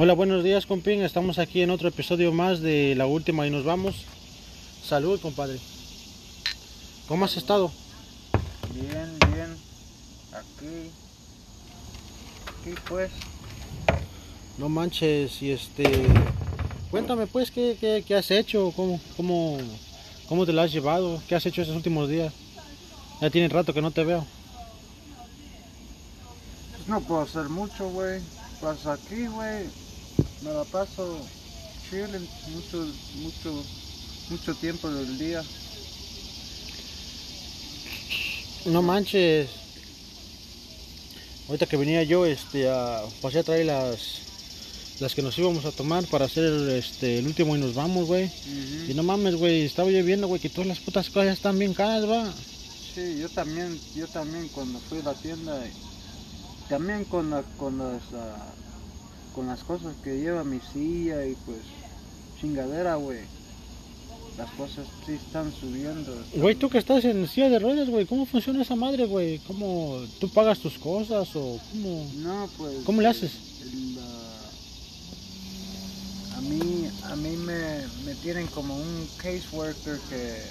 Hola, buenos días, compín. Estamos aquí en otro episodio más de la última y nos vamos. Salud, compadre. ¿Cómo has estado? Bien, bien. Aquí. Aquí pues. No manches, y este. Cuéntame, pues, ¿qué, qué, qué has hecho? ¿Cómo, cómo, ¿Cómo te la has llevado? ¿Qué has hecho estos últimos días? Ya tiene rato que no te veo. Pues no puedo hacer mucho, güey. Pues aquí, güey. Me la paso chilling mucho, mucho, mucho tiempo del día. No manches. Ahorita que venía yo, este, a, pasé a traer las, las que nos íbamos a tomar para hacer este, el último y nos vamos, güey. Y no mames, güey, estaba yo viendo, güey, que todas las putas cosas están bien caras, va. Sí, yo también, yo también cuando fui a la tienda, también con, la, con las, ah, con las cosas que lleva mi silla y pues chingadera, güey. Las cosas sí están subiendo. están- Güey, tú que estás en silla de ruedas, güey, ¿cómo funciona esa madre, güey? ¿Cómo tú pagas tus cosas o cómo? No, pues. ¿Cómo le haces? a mí, a mí me, me tienen como un caseworker que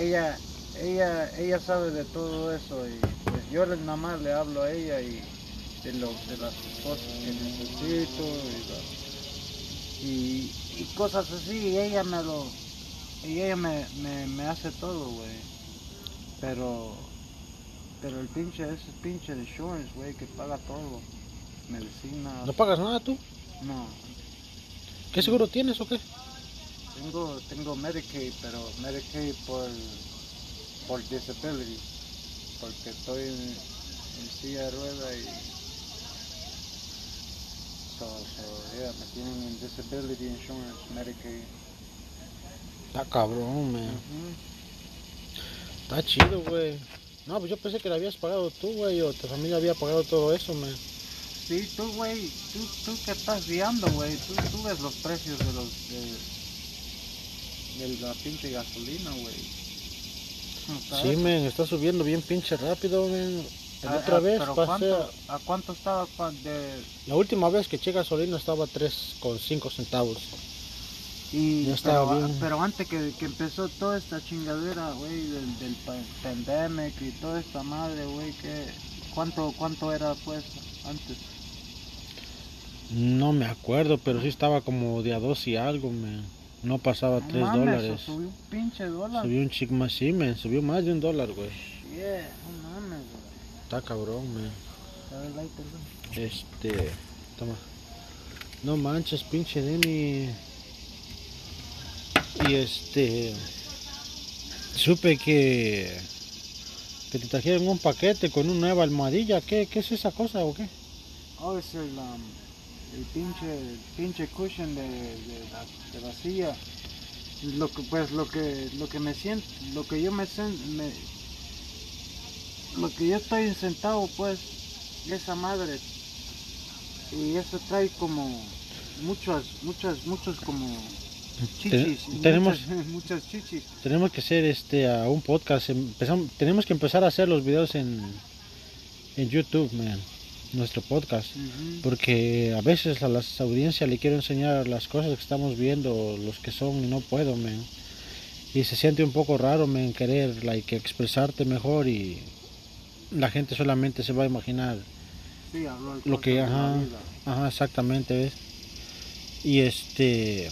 ella, ella, ella sabe de todo eso y pues yo nada más le hablo a ella y de lo, de las cosas que necesito y, la- y, y cosas así y ella me lo, y ella me, me, me hace todo, güey. Pero, pero el pinche, ese pinche de insurance, güey, que paga todo. Medicina. ¿No pagas nada tú? No, ¿Qué seguro tienes o qué? tengo, tengo Medicaid, pero Medicaid por, por disability. Porque estoy en, en silla de rueda y. So, so, yeah, me tienen en disability insurance, Medicaid. Está cabrón, man. Está chido, güey. No, pues yo pensé que la habías pagado tú, güey, o tu familia había pagado todo eso, man. Sí, tú, güey, tú, tú que estás guiando, güey, tú, tú ves los precios de los. de, de la pinche gasolina, güey. ¿Cómo está Sí, man, está subiendo bien pinche rápido, man. La otra vez pero pasé, ¿cuánto, ¿A cuánto estaba de, la última vez que eché gasolina estaba 3,5 centavos. Y, Ya estaba pero, bien. pero antes que, que empezó toda esta chingadera, güey, del, del pa- pandemic y toda esta madre, güey, que ¿cuánto, ¿cuánto era pues antes? No me acuerdo, pero sí estaba como de a dos y algo, man. No pasaba No 3 mames, dólares. Subió un pinche dólar. Subió un chic más, sí, man. Subió más de un dólar, güey. Yeah, no mames, güey. Está cabrón, man. Este, toma. No manches, pinche Denny. Y este, supe que que te trajeron un paquete con una nueva almohadilla. ¿Qué, qué es esa cosa o qué? Oh, es el, um, el pinche, el pinche cushion de, de, la, de la silla. Lo que, pues lo que, lo que me siento, lo que yo me, sen- me lo que yo estoy sentado pues, esa madre, y eso trae como muchas, muchas, muchos como chichis, tenemos- muchas, muchas chichis. Tenemos que hacer este a un podcast. Empezamos, tenemos que empezar a hacer los videos en en YouTube, man. Nuestro podcast. Porque a veces a las audiencias le quiero enseñar las cosas que estamos viendo, los que son y no puedo, man. Y se siente un poco raro, man, querer like, expresarte mejor y la gente solamente se va a imaginar Sí, habló de lo que, ajá, ajá, exactamente, ¿ves? Y este,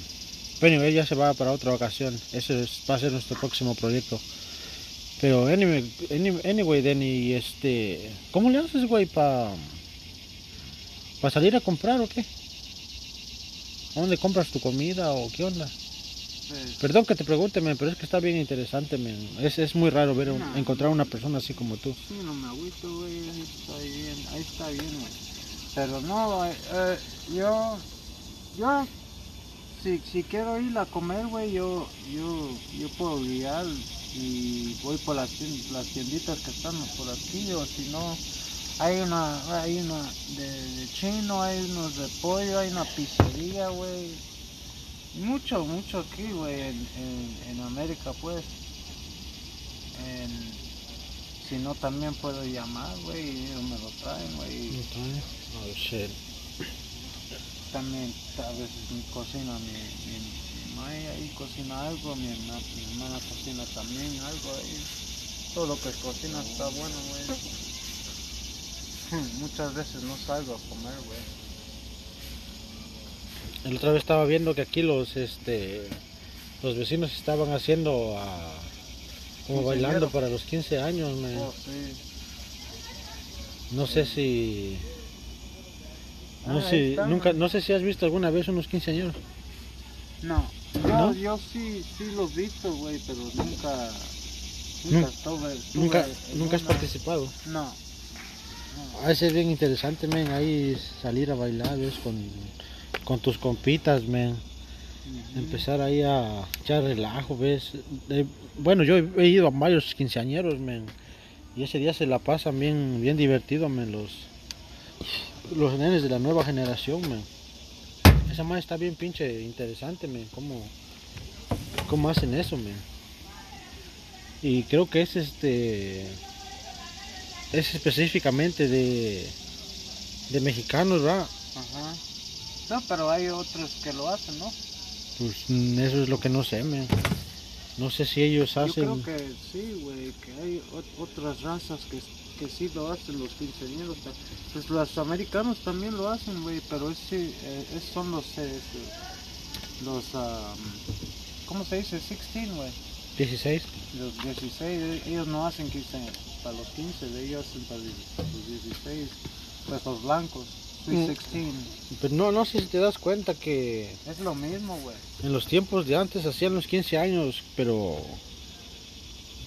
bueno, él ya se va para otra ocasión, ese es- va a ser nuestro próximo proyecto. Pero anyway, any- anyway, Denny, este, ¿cómo le haces, güey, para para salir a comprar o qué? ¿A ¿Dónde compras tu comida o qué onda? Perdón que te pregunte, men, pero es que está bien interesante, men. Es, es muy raro ver un- No. encontrar una persona así como tú. Sí, no me agüito, güey, ahí está bien, ahí está bien, güey. Pero no, eh, eh, yo, yo, si, si quiero ir a comer, güey, yo, yo, yo puedo guiar y voy por las, las tienditas que están por aquí, o si no, hay una, hay una de, de chino, hay unos de pollo, hay una pizzería, güey. Mucho, mucho aquí, güey, en, en, en América, pues. En- si no, también puedo llamar, güey, y ellos me lo traen, güey. Oh shit. también a veces mi cocina, mi, mi, mi mae ahí cocina algo, mi hermana, mi hermana cocina también algo ahí. Todo lo que cocina está bueno, güey. Muchas veces no salgo a comer, güey. La otra vez estaba viendo que aquí los este los vecinos estaban haciendo ah, como bailando para los 15 años, man. Oh, sí. No sé si no Ah, sé, está, nunca no sé si has visto alguna vez unos 15 años. No, yo, ¿No? yo sí, sí lo he visto, güey, pero nunca, Nun- nunca estuve, estuve Nunca nunca has una- participado. No. no. Ha de ser bien interesante, men, ahí salir a bailar, ¿ves? Con, con tus compitas, men. Empezar ahí a echar relajo, ¿ves? Eh, bueno, yo he ido a varios quinceañeros, men. Y ese día se la pasan bien, bien divertido, men, los, los nenes de la nueva generación, men. Esa más está bien pinche interesante, men. ¿Cómo, cómo hacen eso, men? Y creo que es este... Es específicamente de, de mexicanos, ¿verdad? Ajá. No, pero hay otros que lo hacen, ¿no? Pues mm, eso es lo que no sé, men. No sé si ellos Yo hacen... creo que sí, güey, que hay ot- otras razas que, que sí lo hacen los quinceañeros. Pues los americanos también lo hacen, güey, pero es, sí, eh, es- son los, eh, los, ah, ¿cómo se dice? 16, güey. 16. Los 16, eh, ellos no hacen 15 para los 15, de ellos hacen para los 16. Pues los blancos. 16. Pero no, no sé si te das cuenta que Es lo mismo, güey. en los tiempos de antes hacían los 15 años, pero...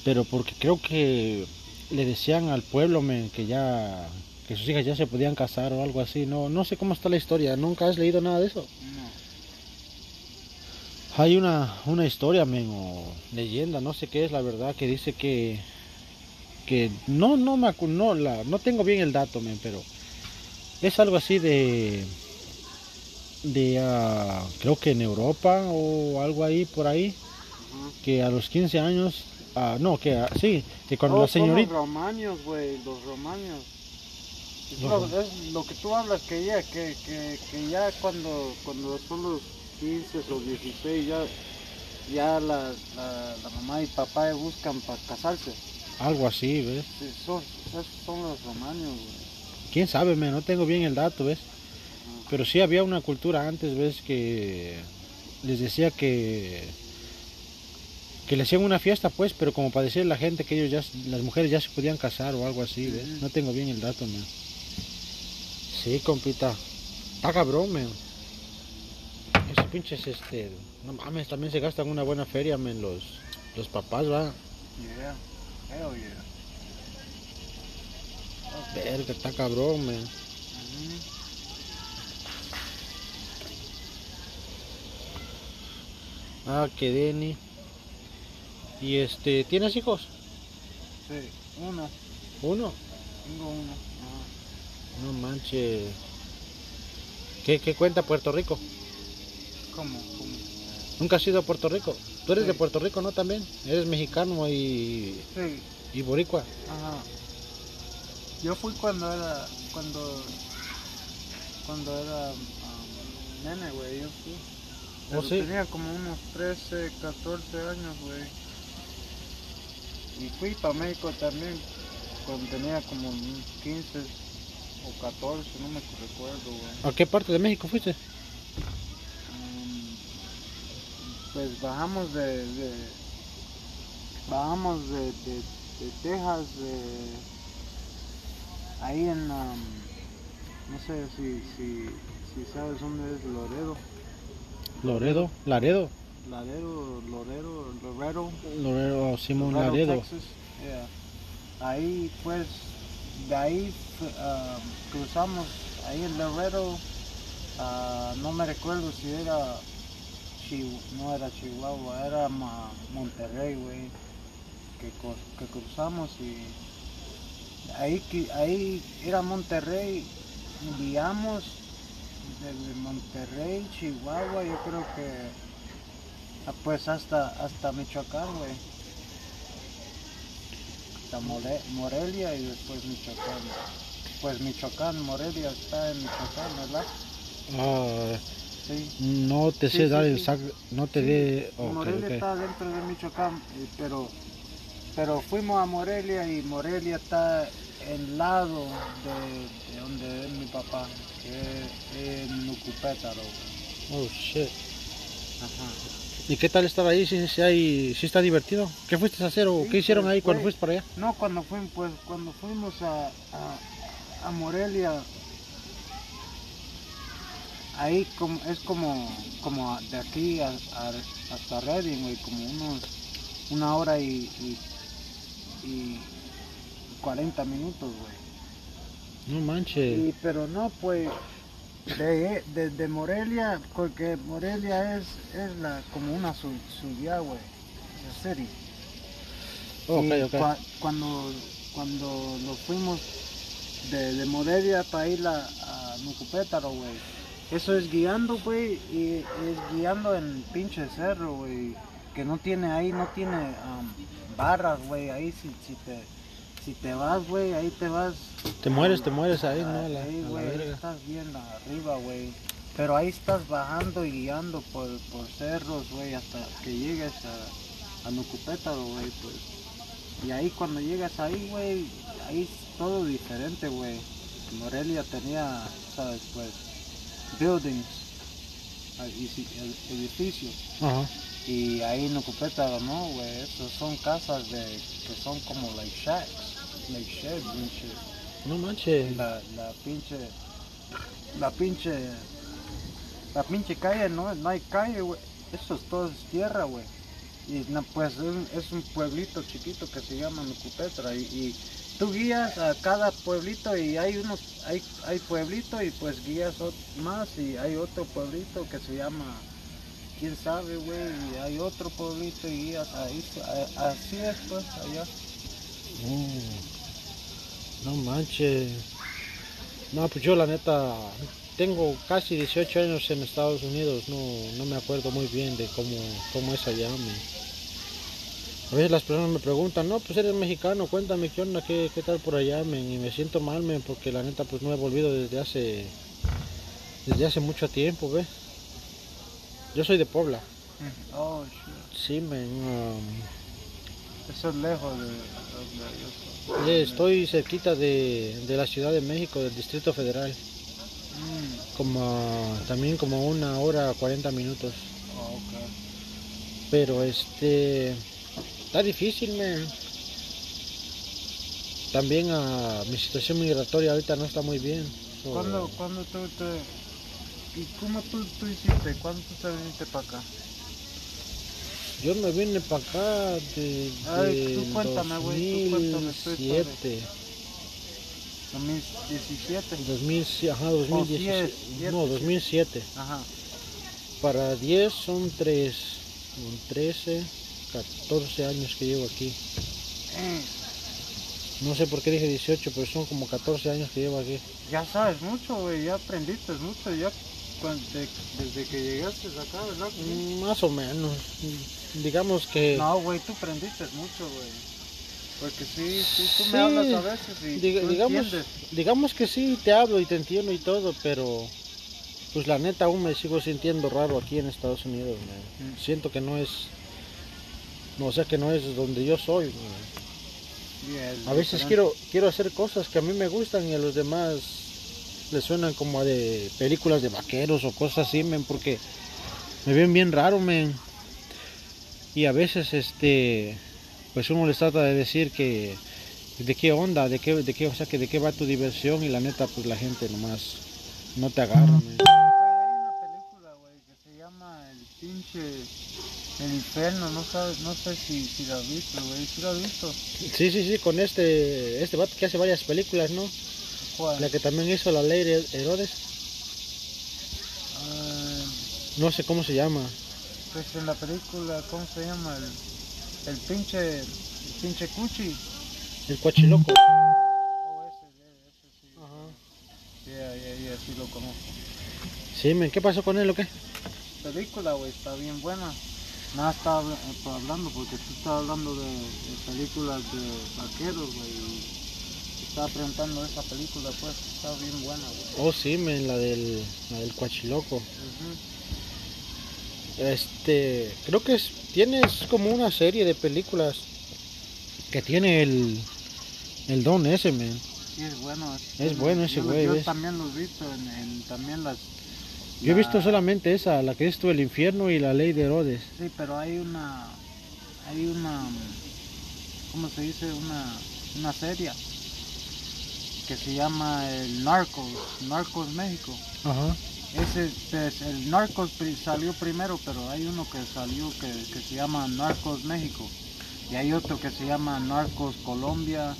Pero porque creo que le decían al pueblo, men, que ya... Que sus hijas ya se podían casar o algo así. No, no sé cómo está la historia. ¿Nunca has leído nada de eso? No. Hay una, una historia, men, o leyenda, no sé qué es la verdad, que dice que... Que no, no me no, la, no tengo bien el dato, men, pero... Es algo así de... De... ah, creo que en Europa o algo ahí por ahí. Que a los 15 años... ah, no, que ah, sí, que cuando Oh, la son señorita... los romanos, güey, los romanos. Es Los lo, es lo que tú hablas que ya, que, que, que ya cuando, cuando son los 15 o 16 ya, ya la, la, la mamá y papá buscan para casarse. Algo así, ¿ves? Sí, son, son los romanos, güey. Quién sabe, men, no tengo bien el dato, ¿ves? Pero sí había una cultura antes, ¿ves? Que les decía que que le hacían una fiesta, pues, pero como para decirle a la gente que ellos ya, las mujeres ya se podían casar o algo así, ¿ves? No tengo bien el dato, man. Sí, compita. Está cabrón, man. Esos pinches, este, no mames, también se gastan una buena feria, man, los, los papás, va. Yeah, hell yeah. Verga, está cabrón, man. Ah, que Denny. Y este, ¿tienes hijos? Sí, uno, Uno. tengo uno. No manches. ¿Qué, qué cuenta Puerto Rico? ¿Cómo? ¿Cómo? ¿Nunca has ido a Puerto Rico? Tú eres Sí. de Puerto Rico, ¿no? También. Eres mexicano y, Sí, y boricua. Ajá. Yo fui cuando era, cuando, cuando era um, nene, güey, yo fui. Pero sí? tenía como unos 13, 14 años, güey. Y fui para México también cuando tenía como un 15 o 14, no me recuerdo, güey. ¿A qué parte de México fuiste? Um, pues bajamos de, de bajamos de, de, de Texas de ahí en um, no sé si, si, si sabes dónde es Loredo Loredo. Laredo. Laredo Loredo Loredo Loredo, Simón Laredo, Laredo. Texas. Yeah. ahí pues de ahí um, cruzamos ahí en Laredo ah, no me recuerdo si era no era Chihuahua, era Ma- Monterrey, güey, que, que cruzamos y ahí, que- ahí era Monterrey, guiamos desde Monterrey, Chihuahua, yo creo que ah, pues hasta, hasta Michoacán, güey. Hasta More- Morelia y después Michoacán. Pues Michoacán, Morelia está en Michoacán, ¿verdad? Ah, Sí. no te Sí, sé sí, dar el sac, no te dé... ok, Morelia está dentro de Michoacán, eh, pero, pero fuimos a Morelia y Morelia está en lado de, de donde es mi papá, que es en Nucupétaro. Oh, shit. Ajá. ¿Y qué tal estar ahí? ¿Sí, sí hay, sí está divertido? ¿Qué fuiste a hacer o Sí, qué hicieron pues, ahí cuando fuiste para allá? No, cuando fuimos, pues, cuando fuimos a, a, a Morelia, ahí como, es como, como de aquí a- a- hasta Reading, güey, como unos, una hora y, y, y 40 minutos, güey. No manches. Y, pero no, pues, de, de, de Morelia, porque Morelia es, es la, como una su- ciudad, güey, es a city. Ok, Y ok. cua- cuando, cuando nos fuimos de, de Morelia para ir a, a Nucupétaro, güey. Eso es guiando, güey, y es guiando en pinche cerro, güey. Que no tiene ahí, no tiene am, barras, güey. Ahí si, si te si te vas, güey, ahí te vas. Te mueres, te mueres ahí, ¿no? La, ahí, güey, estás bien arriba, güey. Pero ahí estás bajando y guiando por, por cerros, güey, hasta que llegues a, a Nucupétaro, güey, pues. Y ahí cuando llegas ahí, güey, ahí es todo diferente, güey. Morelia tenía, sabes, pues, buildings, ah, edificios. Y ahí en Nucupétaro, no, güey, esos son casas de, que son como like shacks, like sheds and shit No manches. la, la pinche la pinche la pinche calle no no hay calle güey. Eso es todo es tierra güey. Y no, pues es un, es un pueblito chiquito que se llama Nucupetra y, y tú guías a cada pueblito y hay unos hay hay pueblito y pues guías más y hay otro pueblito que se llama quién sabe güey hay otro pueblito y ahí así es pues allá Mm. No manches. No, pues yo la neta tengo casi 18 años en Estados Unidos, no, no me acuerdo muy bien de cómo, cómo es allá. men. A veces las personas me preguntan, no, pues eres mexicano, cuéntame qué onda, qué, qué tal por allá, men, y me siento mal, men, porque la neta pues no he volvido desde hace, desde hace mucho tiempo, ¿ves? Yo soy de Puebla. oh shit Sí, men, um, eso es lejos de, de- de- eh, estoy cerquita de, de la Ciudad de México, del Distrito Federal. Mm, como también como una hora 40 minutos oh, ok. pero este está difícil me también a mi situación migratoria ahorita no está muy bien so, ¿Cuándo, cuándo tú te... ¿Y cómo tú, tú hiciste? ¿Cuándo tú te viniste para acá? yo me vine para acá de, Ay, tú cuéntame, güey, tú cuéntame historia. 2007 2017. 2000, ajá, 2017 siete. no 2007 Ajá. para 10 son 3 son 13 14 años que llevo aquí Eh, no sé por qué dije 18 pero son como 14 años que llevo aquí ya sabes mucho, güey, ya aprendiste mucho, ya de- desde que llegaste acá, ¿verdad? Mm, Más o menos. Digamos que No, güey, tú aprendiste mucho, güey. Porque sí, sí, tú Sí, me hablas a veces y diga- tú digamos, entiendes. digamos que sí te hablo y te entiendo y todo, pero pues la neta aún me sigo sintiendo raro aquí en Estados Unidos. man. Mm. Siento que no es, no, o sea que no es donde yo soy. A veces quiero quiero hacer cosas que a mí me gustan y a los demás les suenan como a de películas de vaqueros o cosas así, men, porque me ven bien raro, men. Y a veces este pues uno les trata de decir que de qué onda, de qué de qué, o sea, que de qué va tu diversión y la neta pues la gente nomás no te agarra, men. Güey, hay una película, güey, que se llama El pinche... El infierno, no sabes, no sé si, si la has visto, güey, si la has visto. Sí, sí, sí, con este este vato que hace varias películas, ¿no? ¿Cuál? La que también hizo la ley de Herodes, Ah, no sé cómo se llama. pues en la película, ¿cómo se llama? El, el pinche, el pinche cuchi. El cuachiloco. Oh, ese, ese sí. Ajá. Yeah, yeah, yeah, sí lo conozco. Sí, men, ¿qué pasó con él o qué? película, güey, está bien buena. Nada estaba habla- hablando porque tú estás hablando de, de películas de vaqueros, güey. Estaba preguntando esa película, pues, está bien buena, güey. Oh, sí, men, la del, la del Cuachiloco. Este, creo que es, tienes como una serie de películas que tiene el, el don ese, men. Sí, es bueno. Es bueno ese yo, güey, Yo ¿ves? también lo he visto en, en también las... Yo he visto la- solamente esa, la que es tú, el infierno y la ley de Herodes. Sí, pero hay una... Hay una... ¿Cómo se dice? Una, una serie que se llama el Narcos, Narcos México. Ajá. Ese, pues, el Narcos salió primero, pero hay uno que salió que, que se llama Narcos México. Y hay otro que se llama Narcos Colombia.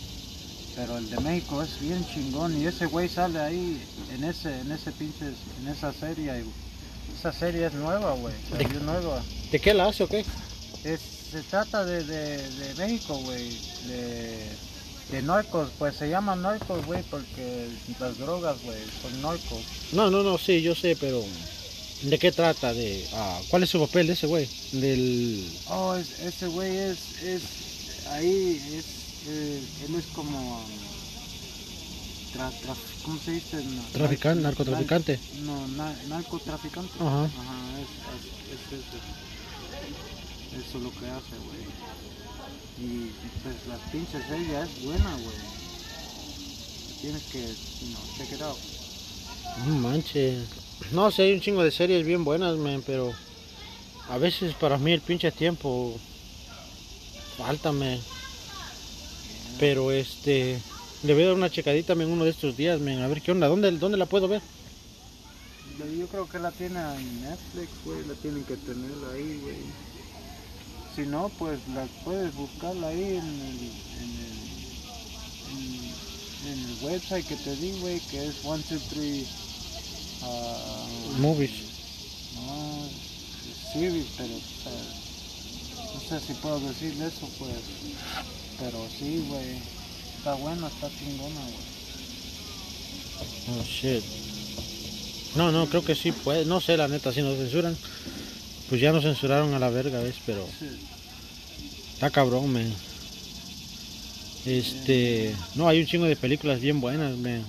Pero el de México es bien chingón. Y ese güey sale ahí en ese, en ese pinche, en esa serie. Esa serie es nueva, güey. Salió nueva. ¿De qué la hace o qué? Es, se trata de, de, de México, güey. De, de narcos. Pues se llama narcos, güey, porque las drogas, güey, son narcos. No, no, no, sí, yo sé, pero ¿de qué trata? De, ah, ¿Cuál es su papel de ese güey? Del... Oh, es- ese güey es, es, ahí es, eh, él es como, tra- tra- ¿cómo se dice? No, Traficante, nar- narcotraficante. nar- No, na- narcotraficante. Ajá. es, es, es eso. Eso es lo que hace, güey. Y pues las pinches ella es buena, güey. Tienes que, you know, check it out. No manches. No sé, hay un chingo de series bien buenas, man, pero a veces para mí el pinche tiempo falta, man. Pero este, le voy a dar una checadita en uno de estos días, man, a ver qué onda, ¿dónde, dónde la puedo ver? Yo- Yo creo que la tiene en Netflix, güey, la tienen que tener ahí, güey. Si no, pues la puedes buscarla ahí en el, en el, en, en el website que te di, güey, que es 123 uh, Movies. No, series, pero o sea, no sé si puedo decir eso, pues. Pero sí, güey, está buena, está chingona, güey. Oh shit. No, no, creo que sí puede, no sé la neta, si nos censuran, pues ya nos censuraron a la verga, ¿ves? Pero Sí. está cabrón, man. Este, no, hay un chingo de películas bien buenas, man.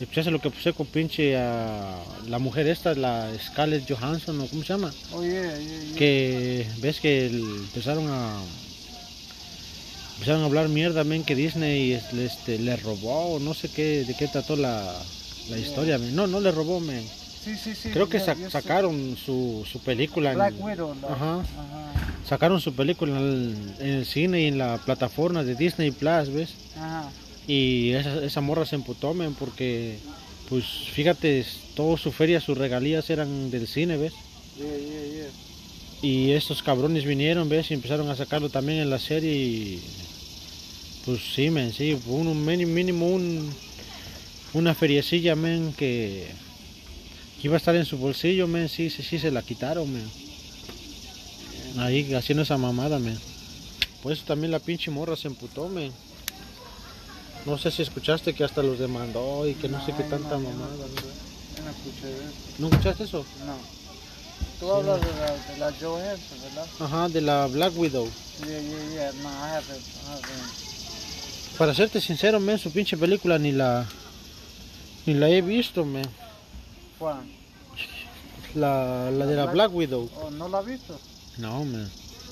¿Escuchaste lo que puse con pinche a la mujer esta, la Scarlett Johansson o cómo se llama? Oye, oye, Que ves que el- empezaron a empezaron a hablar mierda, men, que Disney este, le robó no sé qué, de qué trató la, la historia, men. No, no le robó, men. Sí, sí, sí. Creo que yo- sa- yo sé. sacaron su, su película. en- Widow, Ajá. Ajá. Sacaron su película en el, en el cine y en la plataforma de Disney Plus, ¿ves? Ajá. Y esa, esa morra se emputó, men, porque, pues, fíjate, todo su feria, sus regalías eran del cine, ¿ves? Yeah, yeah, yeah. Y estos cabrones vinieron, ¿ves? Y empezaron a sacarlo también en la serie y... Pues sí, men, sí, un, mínimo un, una feriecilla, men, que, que iba a estar en su bolsillo, men, sí, sí, sí, se la quitaron, men. Ahí haciendo esa mamada, men. Por eso también la pinche morra se emputó, men. No sé si escuchaste que hasta los demandó y que no, sé qué tanta no, no mamada. no escuché eso. ¿No escuchaste eso? No. Tú hablas de la, de la Johansson, ¿verdad? Ajá, de la Black Widow. Yeah, yeah, yeah. No, I haven't, I haven't. Para serte sincero, men, su pinche película ni la ni la he visto, men. ¿Cuál? La, la de la Black Widow. Oh, ¿No la has visto? No, men.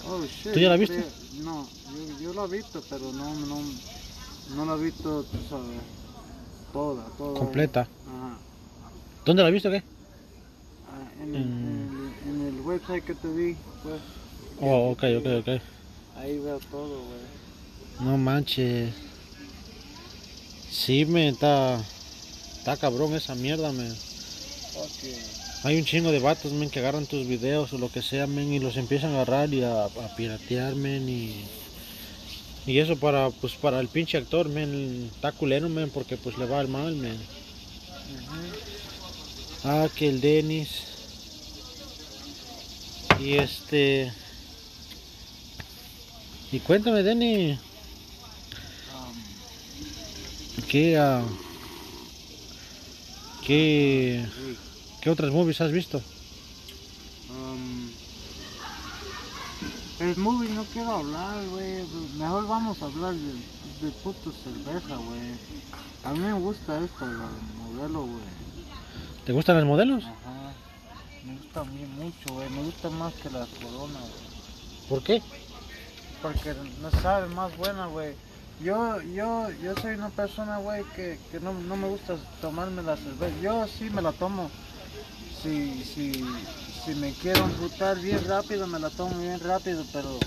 Oh, shit. ¿Tú ya la yo viste? creo- No, yo, yo la he visto, pero no, no, no la he visto, tú sabes, toda, toda. Completa. Ajá. ¿Dónde la viste o qué? Ah, En, el- Mm. en el, en el website que te di, pues, Oh, ok, ok, ok. ahí veo todo, güey. No manches. Sí, men, está está cabrón esa mierda, men. Hay un chingo de vatos, men, que agarran tus videos o lo que sea, men, y los empiezan a agarrar y a, a piratear, men, y... Y eso para, pues, para el pinche actor, men, está culero, men, porque pues le va al mal, men. Ah, que el Denis. Y este... Y cuéntame, Denny, ¿qué, ah, qué, Sí. Qué otras movies has visto? Um, el movie no quiero hablar, güey. Mejor vamos a hablar de, de puto cerveza, güey. A mí me gusta esto, el modelo, güey. ¿Te gustan los modelos? Ajá. Me gusta a mí mucho, güey. Me gusta más que la corona, güey. ¿Por qué? Porque no sabe más buena, güey. Yo, yo, yo soy una persona, güey, que, que no, no me gusta tomarme la cerveza. Yo sí me la tomo. Si, si, si me quiero emputar bien rápido, me la tomo bien rápido, pero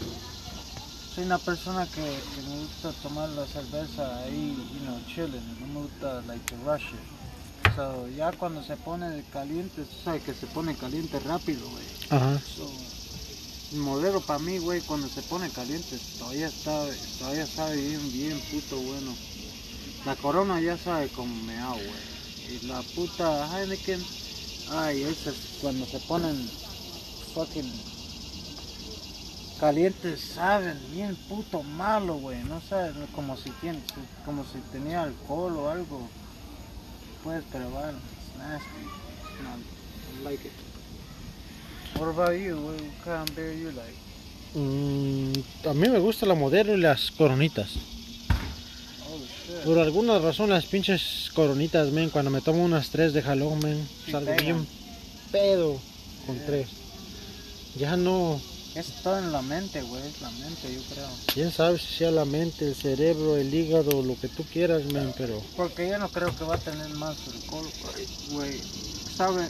soy una persona que, que me gusta tomar la cerveza ahí, you know, chilling. No me gusta, like, to rush it. So, ya cuando se pone caliente, tú sabes que se pone caliente rápido, güey. Ajá. So, el modelo para mí, güey, cuando se pone caliente, todavía está, todavía sabe bien, bien puto bueno. La corona ya sabe como meao, güey. Y la puta Heineken, ay, esas cuando se ponen fucking calientes saben bien puto malo, güey. No saben como si tiene, como si tenía alcohol o algo. Puedes probar, it's nasty. No, I like it. What about you? What kind of beer you like? Mm, a mí me gusta la modelo y las coronitas. Por alguna razón las pinches coronitas, men, cuando me tomo unas tres de jalón, men, salgo bien pedo con tres. Ya no, Es todo en la mente, güey, es la mente, yo creo. quién sabe si sea la mente, el cerebro, el hígado, lo que tú quieras, men, pero Porque yo no creo que va a tener más alcohol, güey. Sabe,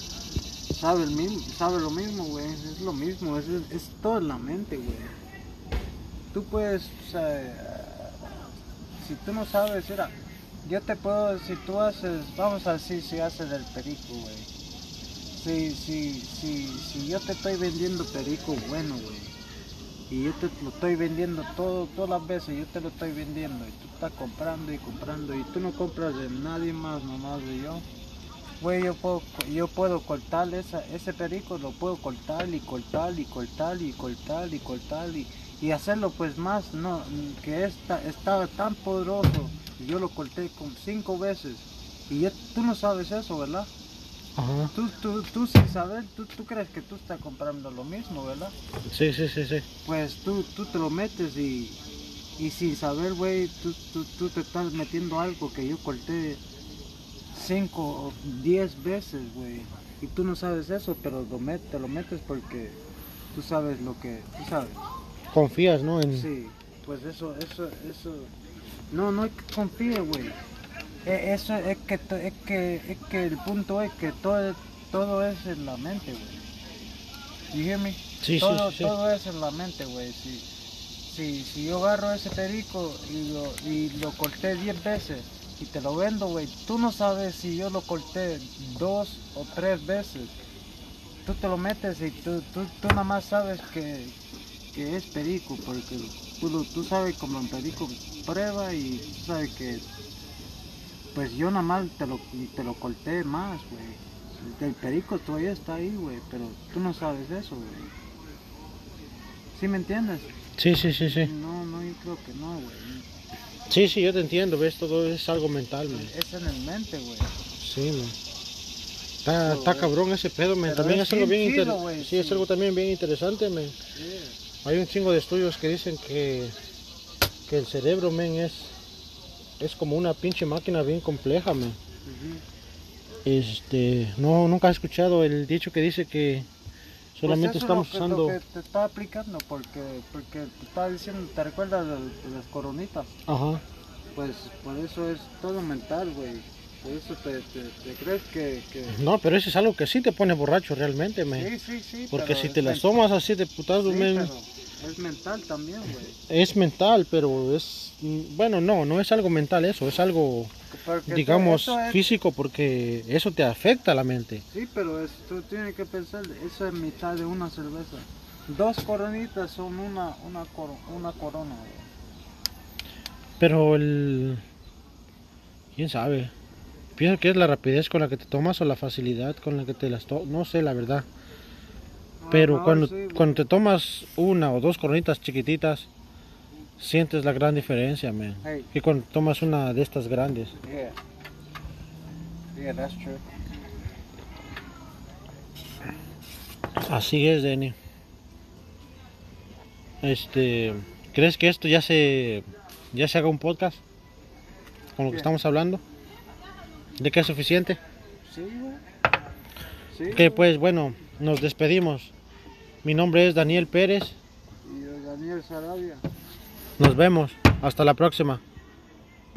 sabe, el mismo, sabe lo mismo, güey. Es lo mismo, es, es todo en la mente, güey. Tú puedes, o sea, si tú no sabes, mira, yo te puedo, si tú haces, vamos a decir, si haces el perico, güey. Si, si, si, si yo te estoy vendiendo perico bueno, güey. Y yo te lo estoy vendiendo todo, todas las veces, yo te lo estoy vendiendo y tú estás comprando y comprando y tú no compras de nadie más, nomás de yo. Güey, yo puedo, yo puedo cortar esa, ese perico, lo puedo cortar y cortar y cortar y cortar y cortar y, y hacerlo pues más, no, que esta, estaba tan poderoso, yo lo corté con cinco veces y tú no sabes eso, ¿verdad? ajá. Tú, tú, tú sin saber, tú, tú crees que tú estás comprando lo mismo, ¿verdad? Sí, sí, sí, sí. pues tú, tú te lo metes y, y sin saber, güey, tú, tú, tú te estás metiendo algo que yo corté 5 o 10 veces, güey. Y tú no sabes eso, pero lo met- te lo metes porque tú sabes lo que, tú sabes. Confías, ¿no? En... Sí, pues eso, eso, eso. No, no hay que confiar, güey. E- Eso es que, es que, es que el punto es que todo, todo es en la mente, güey. You hear me? Sí, sí, todo, sí, sí. todo es en la mente, güey. Si, si, si yo agarro ese perico y lo, y lo corté 10 veces y te lo vendo, güey, tú no sabes si yo lo corté dos o tres veces. Tú te lo metes y tú, tú, tú nada más sabes que, que es perico, porque tú, lo- tú sabes como un perico prueba y tú sabes que pues yo nada más te lo, te lo corté más, güey. El perico todavía está ahí, güey, pero tú no sabes eso, güey. ¿Sí me entiendes? Sí, sí, sí, sí. No, no, yo creo que no, güey. Sí, sí, yo te entiendo, ves, todo es algo mental, men. Es en el mente, güey. Sí, man. Está, está es- cabrón ese pedo, pero También es es algo bien bien chido, güey, Sí, es algo también bien interesante, man. Hay un chingo de estudios que dicen que, que el cerebro, men, es, es como una pinche máquina bien compleja. Ujú. Este, no, nunca he escuchado el dicho que dice que solamente Pues estamos es lo que, usando... lo que te estaba aplicando, porque, porque te estaba diciendo, ¿te recuerdas de las coronitas? Ajá. Pues por eso es todo mental, güey. Por eso te, te, te crees que... que... No, pero eso es algo que sí te pone borracho realmente, man. Sí, sí, sí. Porque si te las men- tomas así de putazo, Sí, men, es mental también, güey. es mental, pero es... Bueno, no, no es algo mental eso, es algo, Porque digamos, es- físico porque eso te afecta a la mente. Sí, pero es- tú tienes que pensar, eso es mitad de una cerveza. Dos coronitas son una, una, coro- una corona, güey. Pero el... ¿Quién sabe? Pienso que es la rapidez con la que te tomas o la facilidad con la que te las tomas. No sé, la verdad. Pero cuando, sí, cuando te tomas una o dos coronitas chiquititas, sientes la gran diferencia, man. Hey. Que cuando tomas una de estas grandes. Yeah. Yeah, that's true. Así es, Denny. Este, ¿crees que esto ya se ya se haga un podcast? con lo que estamos hablando? ¿De que es suficiente? Sí, güey. Sí, Que pues bueno, nos despedimos. Mi nombre es Daniel Pérez. Y yo, Daniel Sarabia. Nos vemos. Hasta la próxima.